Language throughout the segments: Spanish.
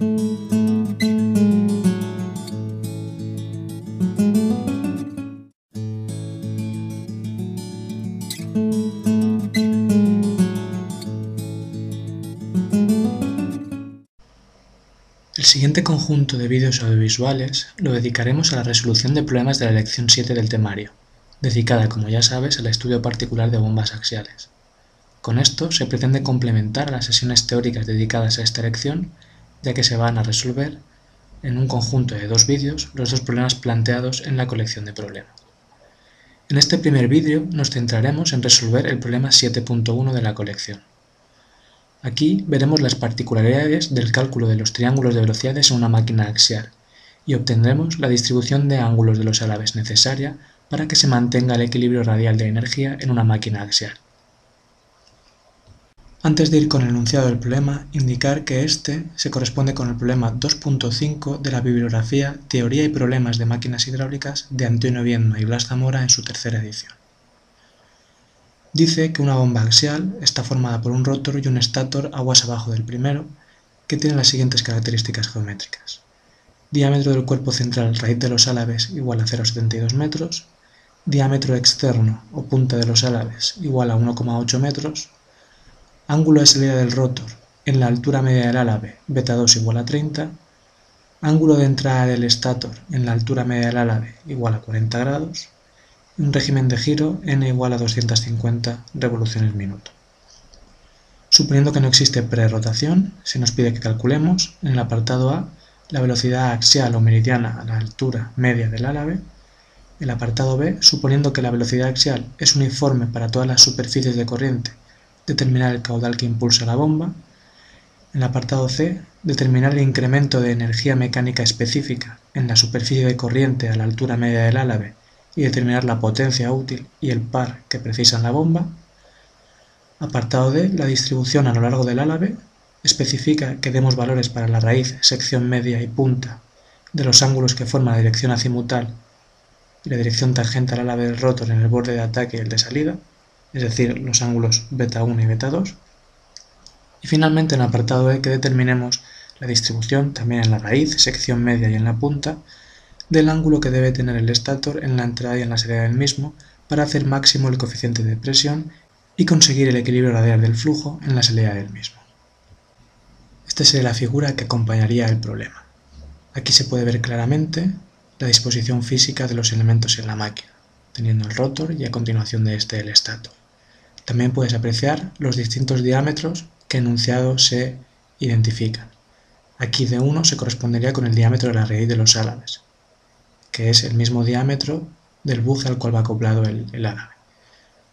El siguiente conjunto de vídeos audiovisuales lo dedicaremos a la resolución de problemas de la lección 7 del temario, dedicada, como ya sabes, al estudio particular de bombas axiales. Con esto se pretende complementar las sesiones teóricas dedicadas a esta lección, ya que se van a resolver en un conjunto de dos vídeos los dos problemas planteados en la colección de problemas. En este primer vídeo nos centraremos en resolver el problema 7.1 de la colección. Aquí veremos las particularidades del cálculo de los triángulos de velocidades en una máquina axial y obtendremos la distribución de ángulos de los álabes necesaria para que se mantenga el equilibrio radial de energía en una máquina axial. Antes de ir con el enunciado del problema, indicar que este se corresponde con el problema 2.5 de la bibliografía Teoría y problemas de máquinas hidráulicas de Antonio Viedma y Blas Zamora en su tercera edición. Dice que una bomba axial está formada por un rotor y un estator aguas abajo del primero, que tiene las siguientes características geométricas. Diámetro del cuerpo central raíz de los álabes igual a 0,72 metros, diámetro externo o punta de los álabes igual a 1,8 metros, ángulo de salida del rotor en la altura media del álabe beta 2 igual a 30, ángulo de entrada del estator en la altura media del álabe igual a 40 grados, un régimen de giro n igual a 250 revoluciones minuto. Suponiendo que no existe prerrotación, se nos pide que calculemos en el apartado A la velocidad axial o meridiana a la altura media del álabe, el apartado B, suponiendo que la velocidad axial es uniforme para todas las superficies de corriente, determinar el caudal que impulsa la bomba, en el apartado C, determinar el incremento de energía mecánica específica en la superficie de corriente a la altura media del álabe y determinar la potencia útil y el par que precisan la bomba. Apartado D. La distribución a lo largo del álabe especifica que demos valores para la raíz, sección media y punta de los ángulos que forman la dirección azimutal y la dirección tangente al álabe del rotor en el borde de ataque y el de salida, es decir, los ángulos beta 1 y beta 2. Y finalmente en el apartado E que determinemos la distribución también en la raíz, sección media y en la punta del ángulo que debe tener el estator en la entrada y en la salida del mismo para hacer máximo el coeficiente de presión y conseguir el equilibrio radial del flujo en la salida del mismo. Esta sería la figura que acompañaría el problema. Aquí se puede ver claramente la disposición física de los elementos en la máquina, teniendo el rotor y a continuación de este el estator. También puedes apreciar los distintos diámetros que enunciado se identifican. Aquí de 1 se correspondería con el diámetro de la raíz de los álabes, que es el mismo diámetro del buje al cual va acoplado el, árabe.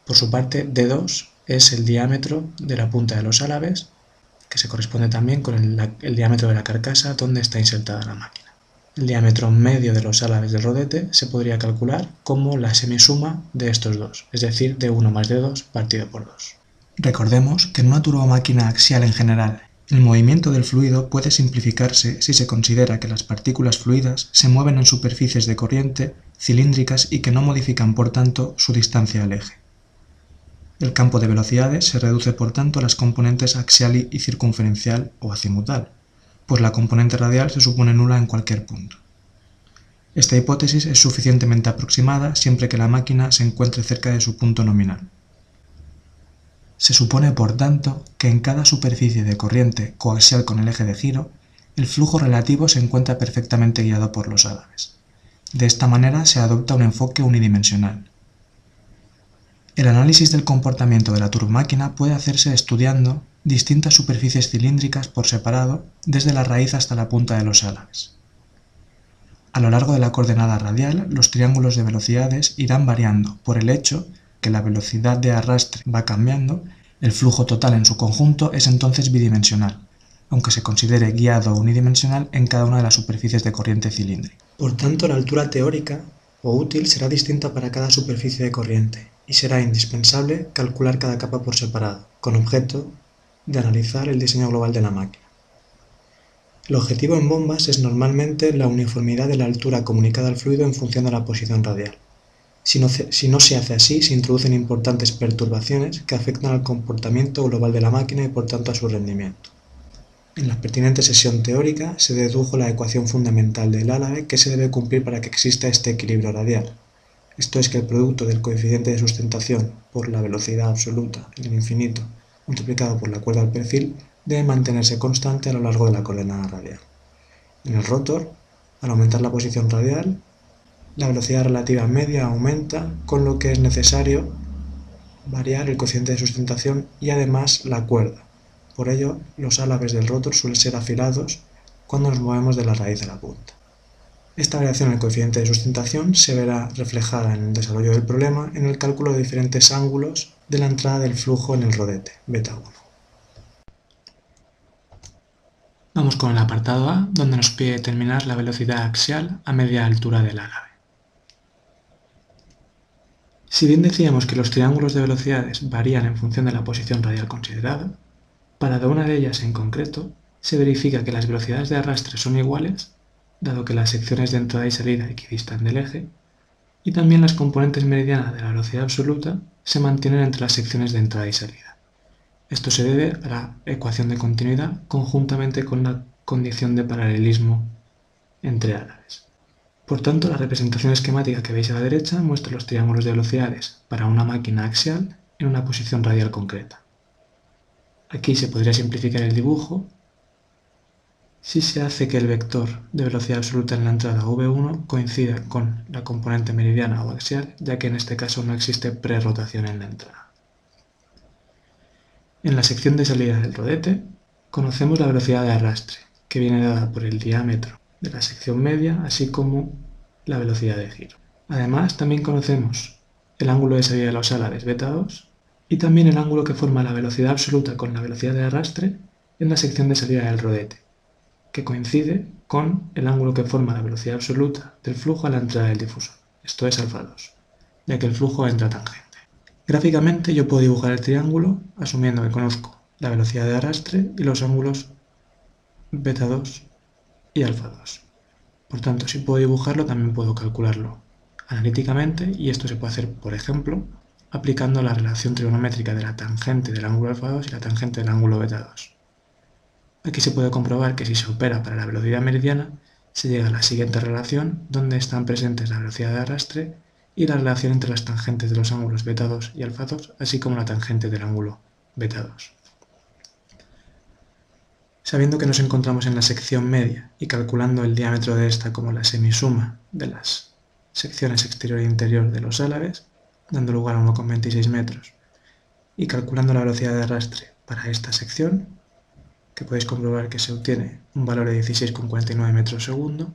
Por su parte, D2 es el diámetro de la punta de los álabes, que se corresponde también con el, diámetro de la carcasa donde está insertada la máquina. El diámetro medio de los álabes del rodete se podría calcular como la semisuma de estos dos, es decir, D1 más D2 partido por 2. Recordemos que en una turbomáquina axial en general el movimiento del fluido puede simplificarse si se considera que las partículas fluidas se mueven en superficies de corriente cilíndricas y que no modifican por tanto su distancia al eje. El campo de velocidades se reduce por tanto a las componentes axial y circunferencial o azimutal, pues la componente radial se supone nula en cualquier punto. Esta hipótesis es suficientemente aproximada siempre que la máquina se encuentre cerca de su punto nominal. Se supone, por tanto, que en cada superficie de corriente coaxial con el eje de giro, el flujo relativo se encuentra perfectamente guiado por los álabes. De esta manera se adopta un enfoque unidimensional. El análisis del comportamiento de la turbomáquina puede hacerse estudiando distintas superficies cilíndricas por separado desde la raíz hasta la punta de los álabes. A lo largo de la coordenada radial, los triángulos de velocidades irán variando por el hecho que la velocidad de arrastre va cambiando, el flujo total en su conjunto es entonces bidimensional, aunque se considere guiado unidimensional en cada una de las superficies de corriente cilíndrica. Por tanto, la altura teórica o útil será distinta para cada superficie de corriente y será indispensable calcular cada capa por separado, con objeto de analizar el diseño global de la máquina. El objetivo en bombas es normalmente la uniformidad de la altura comunicada al fluido en función de la posición radial. Si no, se hace así, se introducen importantes perturbaciones que afectan al comportamiento global de la máquina y por tanto a su rendimiento. En la pertinente sesión teórica se dedujo la ecuación fundamental del álave que se debe cumplir para que exista este equilibrio radial. Esto es que el producto del coeficiente de sustentación por la velocidad absoluta en el infinito multiplicado por la cuerda al perfil debe mantenerse constante a lo largo de la coordenada radial. En el rotor, al aumentar la posición radial, la velocidad relativa media aumenta, con lo que es necesario variar el coeficiente de sustentación y además la cuerda. Por ello, los álabes del rotor suelen ser afilados cuando nos movemos de la raíz a la punta. Esta variación en el coeficiente de sustentación se verá reflejada en el desarrollo del problema en el cálculo de diferentes ángulos de la entrada del flujo en el rodete, beta 1. Vamos con el apartado A, donde nos pide determinar la velocidad axial a media altura del álave. Si bien decíamos que los triángulos de velocidades varían en función de la posición radial considerada, para una de ellas en concreto se verifica que las velocidades de arrastre son iguales, dado que las secciones de entrada y salida equidistan del eje, y también las componentes meridianas de la velocidad absoluta se mantienen entre las secciones de entrada y salida. Esto se debe a la ecuación de continuidad conjuntamente con la condición de paralelismo entre álabes. Por tanto, la representación esquemática que veis a la derecha muestra los triángulos de velocidades para una máquina axial en una posición radial concreta. Aquí se podría simplificar el dibujo si se hace que el vector de velocidad absoluta en la entrada v1 coincida con la componente meridiana o axial, ya que en este caso no existe prerrotación en la entrada. En la sección de salida del rodete, conocemos la velocidad de arrastre, que viene dada por el diámetro de la sección media, así como la velocidad de giro. Además, también conocemos el ángulo de salida de los álabes beta 2 y también el ángulo que forma la velocidad absoluta con la velocidad de arrastre en la sección de salida del rodete, que coincide con el ángulo que forma la velocidad absoluta del flujo a la entrada del difusor, esto es alfa 2, ya que el flujo entra tangente. Gráficamente yo puedo dibujar el triángulo asumiendo que conozco la velocidad de arrastre y los ángulos beta 2 y alfa 2. Por tanto, si puedo dibujarlo, también puedo calcularlo analíticamente y esto se puede hacer, por ejemplo, aplicando la relación trigonométrica de la tangente del ángulo alfa 2 y la tangente del ángulo beta 2. Aquí se puede comprobar que si se opera para la velocidad meridiana, se llega a la siguiente relación donde están presentes la velocidad de arrastre y la relación entre las tangentes de los ángulos beta 2 y alfa 2, así como la tangente del ángulo beta 2. Sabiendo que nos encontramos en la sección media y calculando el diámetro de esta como la semisuma de las secciones exterior e interior de los álabes, dando lugar a 1,26 metros, y calculando la velocidad de arrastre para esta sección, que podéis comprobar que se obtiene un valor de 16,49 metros segundo,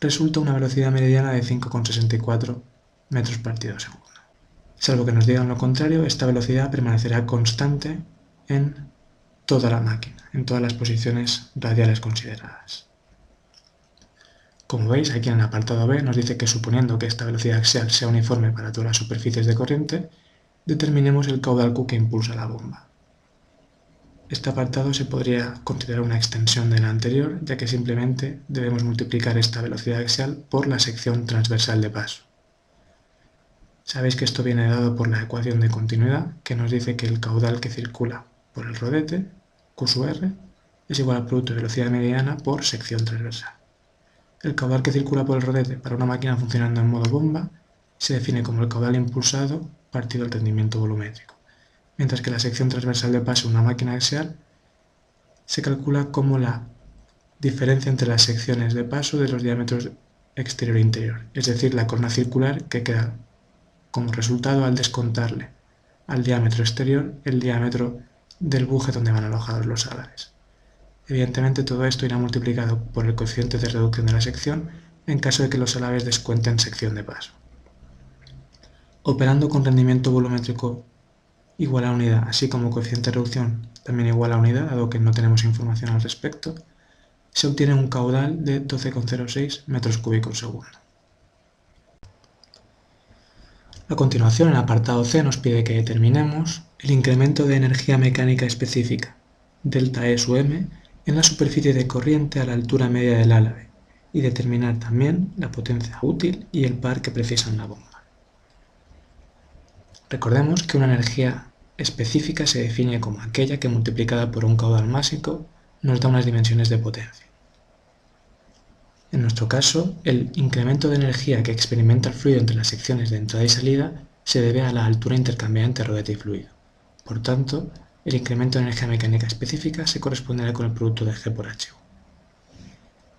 resulta una velocidad meridiana de 5,64 metros partido segundo. Salvo que nos digan lo contrario, esta velocidad permanecerá constante en toda la máquina, en todas las posiciones radiales consideradas. Como veis, aquí en el apartado B nos dice que suponiendo que esta velocidad axial sea uniforme para todas las superficies de corriente, determinemos el caudal Q que impulsa la bomba. Este apartado se podría considerar una extensión del anterior, ya que simplemente debemos multiplicar esta velocidad axial por la sección transversal de paso. Sabéis que esto viene dado por la ecuación de continuidad, que nos dice que el caudal que circula por el rodete Q R es igual al producto de velocidad mediana por sección transversal. El caudal que circula por el rodete para una máquina funcionando en modo bomba se define como el caudal impulsado partido del tendimiento volumétrico, mientras que la sección transversal de paso de una máquina axial se calcula como la diferencia entre las secciones de paso de los diámetros exterior e interior, es decir, la corona circular que queda como resultado al descontarle al diámetro exterior el diámetro del buje donde van alojados los álabes. Evidentemente todo esto irá multiplicado por el coeficiente de reducción de la sección en caso de que los álabes descuenten sección de paso. Operando con rendimiento volumétrico igual a unidad, así como coeficiente de reducción también igual a unidad, dado que no tenemos información al respecto, se obtiene un caudal de 12,06 metros cúbicos segundo. A continuación, el apartado C nos pide que determinemos el incremento de energía mecánica específica, delta E sub m, en la superficie de corriente a la altura media del álave y determinar también la potencia útil y el par que precisa la bomba. Recordemos que una energía específica se define como aquella que multiplicada por un caudal másico nos da unas dimensiones de potencia. En nuestro caso, el incremento de energía que experimenta el fluido entre las secciones de entrada y salida se debe a la altura intercambiada entre rodete y fluido. Por tanto, el incremento de energía mecánica específica se corresponderá con el producto de G por HU.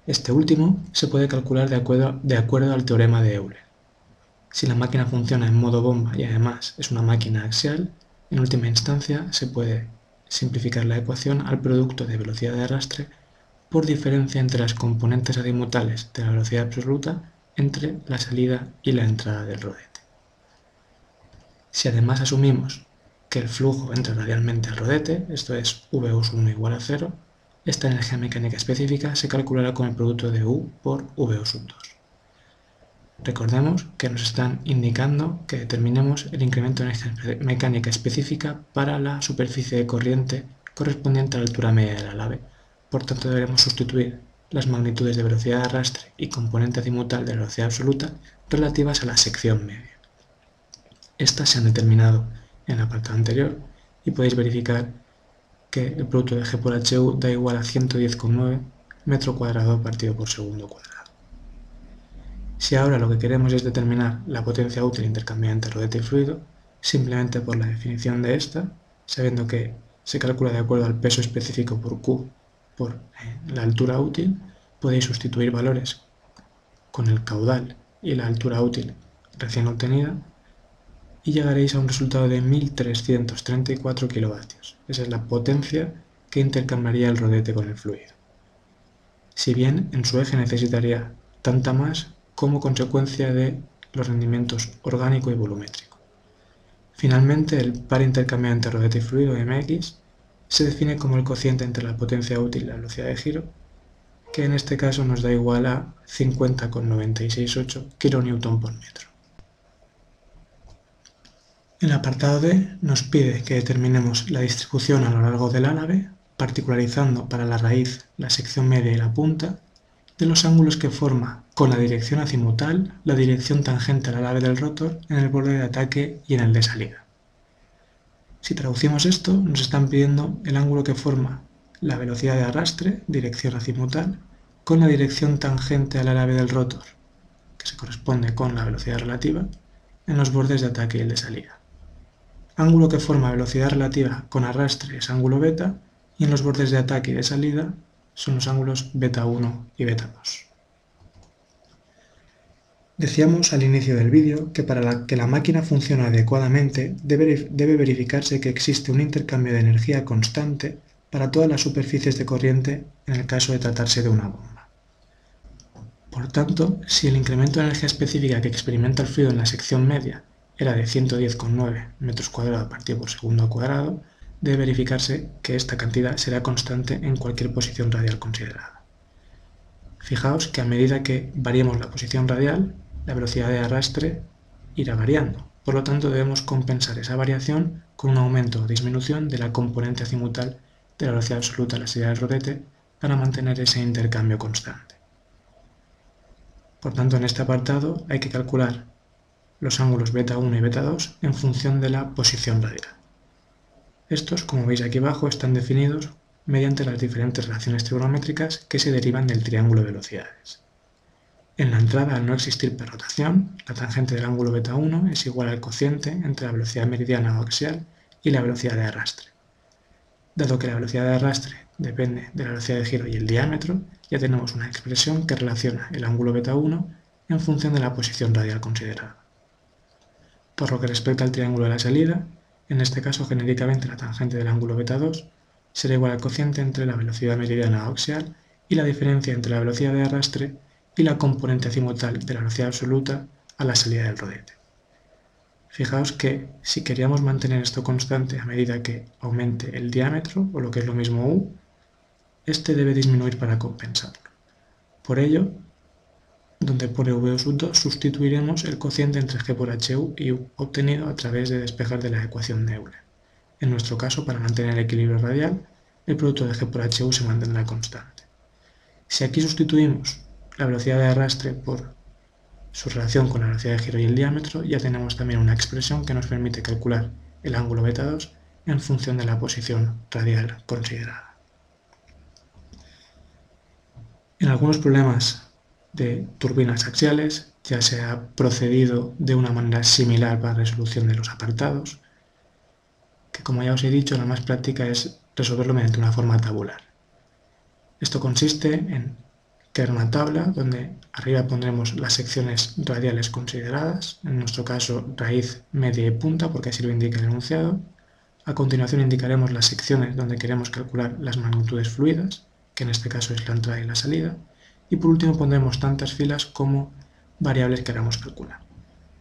Este último se puede calcular de acuerdo al teorema de Euler. Si la máquina funciona en modo bomba y además es una máquina axial, en última instancia se puede simplificar la ecuación al producto de velocidad de arrastre por diferencia entre las componentes azimutales de la velocidad absoluta entre la salida y la entrada del rodete. Si además asumimos que el flujo entra radialmente al rodete, esto es V1 igual a 0, esta energía mecánica específica se calculará con el producto de U por V2. Recordemos que nos están indicando que determinemos el incremento de energía mecánica específica para la superficie de corriente correspondiente a la altura media de la lave. Por tanto, deberemos sustituir las magnitudes de velocidad de arrastre y componente azimutal de la velocidad absoluta relativas a la sección media. Estas se han determinado en el apartado anterior y podéis verificar que el producto de G por HU da igual a 110,9 metro cuadrado partido por segundo cuadrado. Si ahora lo que queremos es determinar la potencia útil intercambiada entre rodete y fluido, simplemente por la definición de esta, sabiendo que se calcula de acuerdo al peso específico por Q por eh, la altura útil, podéis sustituir valores con el caudal y la altura útil recién obtenida y llegaréis a un resultado de 1334 kilovatios. Esa es la potencia que intercambiaría el rodete con el fluido. Si bien en su eje necesitaría tanta más como consecuencia de los rendimientos orgánico y volumétrico. Finalmente, el par intercambiado entre rodete y fluido, mx, se define como el cociente entre la potencia útil y la velocidad de giro, que en este caso nos da igual a 50,968 kN por metro. El apartado D nos pide que determinemos la distribución a lo largo del álave, particularizando para la raíz la sección media y la punta, de los ángulos que forma con la dirección azimutal la dirección tangente a la lave del rotor en el borde de ataque y en el de salida. Si traducimos esto, nos están pidiendo el ángulo que forma la velocidad de arrastre, dirección azimutal, con la dirección tangente a la lave del rotor, que se corresponde con la velocidad relativa, en los bordes de ataque y el de salida. Ángulo que forma velocidad relativa con arrastre es ángulo beta, y en los bordes de ataque y de salida son los ángulos beta 1 y beta 2. Decíamos al inicio del vídeo que para que la máquina funcione adecuadamente debe, verificarse que existe un intercambio de energía constante para todas las superficies de corriente en el caso de tratarse de una bomba. Por tanto, si el incremento de energía específica que experimenta el fluido en la sección media era de 110,9 metros cuadrados partido por segundo cuadrado, debe verificarse que esta cantidad será constante en cualquier posición radial considerada. Fijaos que a medida que variemos la posición radial, la velocidad de arrastre irá variando. Por lo tanto, debemos compensar esa variación con un aumento o disminución de la componente azimutal de la velocidad absoluta a la salida del rodete para mantener ese intercambio constante. Por tanto, en este apartado hay que calcular los ángulos beta 1 y beta 2 en función de la posición radial. Estos, como veis aquí abajo, están definidos mediante las diferentes relaciones trigonométricas que se derivan del triángulo de velocidades. En la entrada, al no existir perrotación, la tangente del ángulo beta 1 es igual al cociente entre la velocidad meridiana o axial y la velocidad de arrastre. Dado que la velocidad de arrastre depende de la velocidad de giro y el diámetro, ya tenemos una expresión que relaciona el ángulo beta 1 en función de la posición radial considerada. Por lo que respecta al triángulo de la salida, en este caso, genéricamente la tangente del ángulo beta 2 será igual al cociente entre la velocidad meridiana axial y la diferencia entre la velocidad de arrastre y la componente azimutal de la velocidad absoluta a la salida del rodete. Fijaos que si queríamos mantener esto constante a medida que aumente el diámetro, o lo que es lo mismo u, este debe disminuir para compensarlo. Por ello, donde por v2 sustituiremos el cociente entre g por hu y u obtenido a través de despejar de la ecuación de Euler. En nuestro caso, para mantener el equilibrio radial, el producto de g por hu se mantendrá constante. Si aquí sustituimos la velocidad de arrastre por su relación con la velocidad de giro y el diámetro, ya tenemos también una expresión que nos permite calcular el ángulo beta 2 en función de la posición radial considerada. En algunos problemas de turbinas axiales ya se ha procedido de una manera similar para la resolución de los apartados, que como ya os he dicho, la más práctica es resolverlo mediante una forma tabular. Esto consiste en crear una tabla donde arriba pondremos las secciones radiales consideradas, en nuestro caso raíz, media y punta, porque así lo indica el enunciado. A continuación indicaremos las secciones donde queremos calcular las magnitudes fluidas, que en este caso es la entrada y la salida, y por último pondremos tantas filas como variables queramos calcular.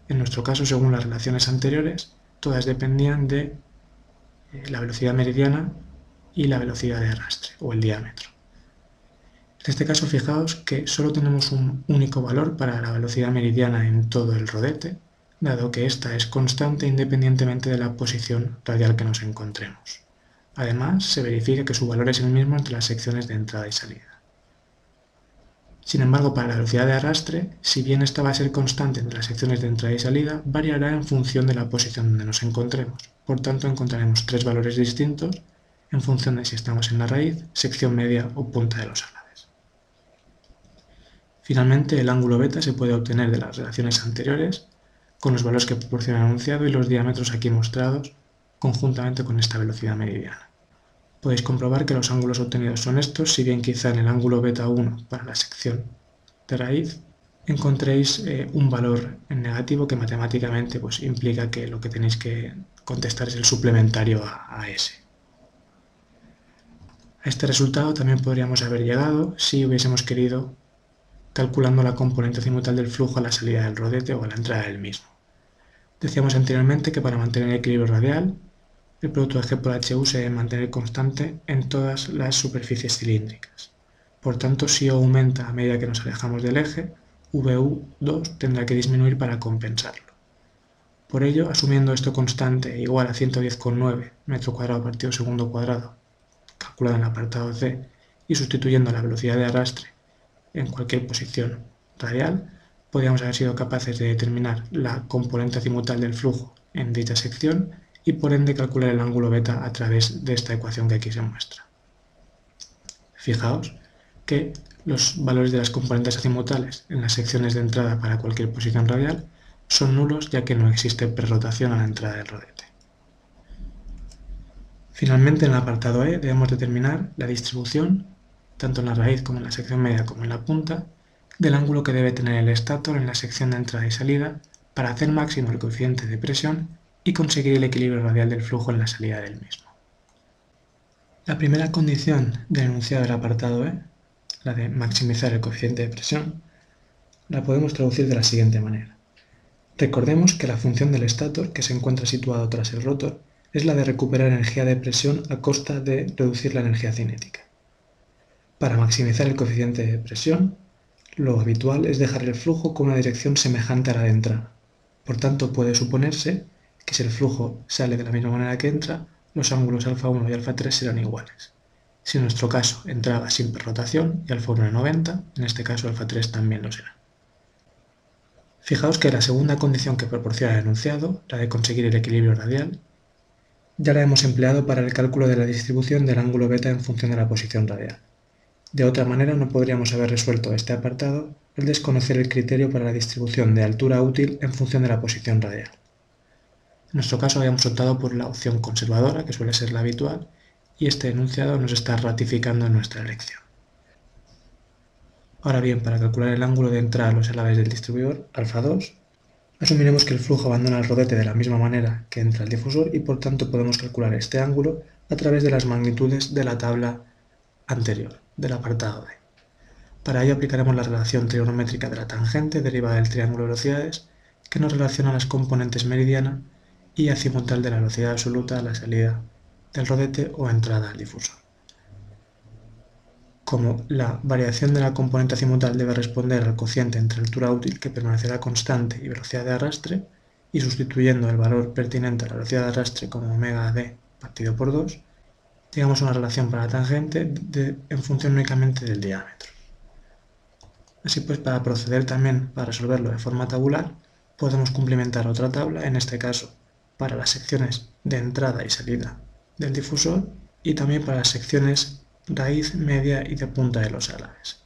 En nuestro caso, según las relaciones anteriores, todas dependían de eh, la velocidad meridiana y la velocidad de arrastre, o el diámetro. En este caso, fijaos que solo tenemos un único valor para la velocidad meridiana en todo el rodete, dado que ésta es constante independientemente de la posición radial que nos encontremos. Además, se verifica que su valor es el mismo entre las secciones de entrada y salida. Sin embargo, para la velocidad de arrastre, si bien esta va a ser constante entre las secciones de entrada y salida, variará en función de la posición donde nos encontremos. Por tanto, encontraremos tres valores distintos en función de si estamos en la raíz, sección media o punta de los álabes. Finalmente, el ángulo beta se puede obtener de las relaciones anteriores con los valores que proporciona el enunciado y los diámetros aquí mostrados conjuntamente con esta velocidad meridiana. Podéis comprobar que los ángulos obtenidos son estos, si bien quizá en el ángulo beta 1 para la sección de raíz encontréis eh, un valor en negativo que matemáticamente pues, implica que lo que tenéis que contestar es el suplementario a, a S. A este resultado también podríamos haber llegado si hubiésemos querido calculando la componente azimutal del flujo a la salida del rodete o a la entrada del mismo. Decíamos anteriormente que para mantener el equilibrio radial el producto G por HU se debe mantener constante en todas las superficies cilíndricas. Por tanto, si aumenta a medida que nos alejamos del eje, VU2 tendrá que disminuir para compensarlo. Por ello, asumiendo esto constante igual a 110,9 metro cuadrado partido segundo cuadrado, calculado en apartado C, y sustituyendo la velocidad de arrastre en cualquier posición radial, podríamos haber sido capaces de determinar la componente azimutal del flujo en dicha sección y por ende calcular el ángulo beta a través de esta ecuación que aquí se muestra. Fijaos que los valores de las componentes azimutales en las secciones de entrada para cualquier posición radial son nulos ya que no existe perrotación a la entrada del rodete. Finalmente en el apartado E debemos determinar la distribución, tanto en la raíz como en la sección media como en la punta, del ángulo que debe tener el estator en la sección de entrada y salida para hacer máximo el coeficiente de presión y conseguir el equilibrio radial del flujo en la salida del mismo. La primera condición del enunciado del apartado E, la de maximizar el coeficiente de presión, la podemos traducir de la siguiente manera. Recordemos que la función del estator, que se encuentra situado tras el rotor, es la de recuperar energía de presión a costa de reducir la energía cinética. Para maximizar el coeficiente de presión, lo habitual es dejar el flujo con una dirección semejante a la de entrada. Por tanto, puede suponerse que si el flujo sale de la misma manera que entra, los ángulos alfa 1 y alfa 3 serán iguales. Si en nuestro caso entraba sin perrotación y alfa 1 es 90, en este caso alfa 3 también lo será. Fijaos que la segunda condición que proporciona el enunciado, la de conseguir el equilibrio radial, ya la hemos empleado para el cálculo de la distribución del ángulo beta en función de la posición radial. De otra manera no podríamos haber resuelto este apartado al desconocer el criterio para la distribución de altura útil en función de la posición radial. En nuestro caso habíamos optado por la opción conservadora, que suele ser la habitual, y este enunciado nos está ratificando nuestra elección. Ahora bien, para calcular el ángulo de entrada a los alaves del distribuidor, alfa 2, asumiremos que el flujo abandona el rodete de la misma manera que entra el difusor y por tanto podemos calcular este ángulo a través de las magnitudes de la tabla anterior, del apartado D. Para ello aplicaremos la relación trigonométrica de la tangente derivada del triángulo de velocidades que nos relaciona las componentes meridiana y azimutal de la velocidad absoluta a la salida del rodete o entrada al difusor. Como la variación de la componente azimutal debe responder al cociente entre altura útil que permanecerá constante y velocidad de arrastre, y sustituyendo el valor pertinente a la velocidad de arrastre como omega d partido por 2, llegamos a una relación para la tangente en función únicamente del diámetro. Así pues, para proceder también para resolverlo de forma tabular, podemos complementar otra tabla, en este caso para las secciones de entrada y salida del difusor y también para las secciones raíz, media y de punta de los álabes.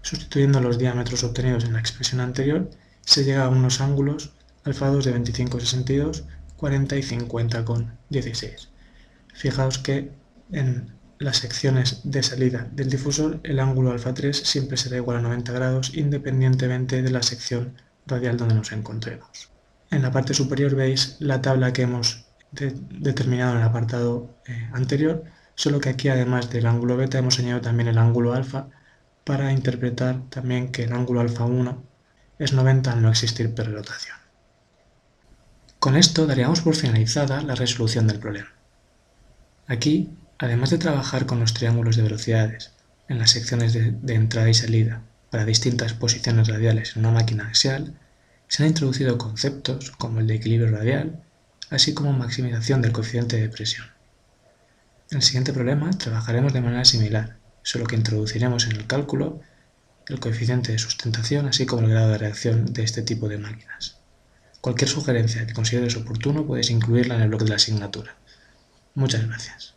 Sustituyendo los diámetros obtenidos en la expresión anterior, se llega a unos ángulos alfa 2 de 25,62, 40 y 50,16. Fijaos que en las secciones de salida del difusor el ángulo alfa 3 siempre será igual a 90 grados independientemente de la sección radial donde nos encontremos. En la parte superior veis la tabla que hemos determinado en el apartado eh, anterior, solo que aquí además del ángulo beta hemos añadido también el ángulo alfa para interpretar también que el ángulo alfa 1 es 90 al no existir perrotación. Con esto daríamos por finalizada la resolución del problema. Aquí, además de trabajar con los triángulos de velocidades en las secciones de, de entrada y salida para distintas posiciones radiales en una máquina axial, se han introducido conceptos como el de equilibrio radial, así como maximización del coeficiente de presión. En el siguiente problema trabajaremos de manera similar, solo que introduciremos en el cálculo el coeficiente de sustentación, así como el grado de reacción de este tipo de máquinas. Cualquier sugerencia que consideres oportuno puedes incluirla en el blog de la asignatura. Muchas gracias.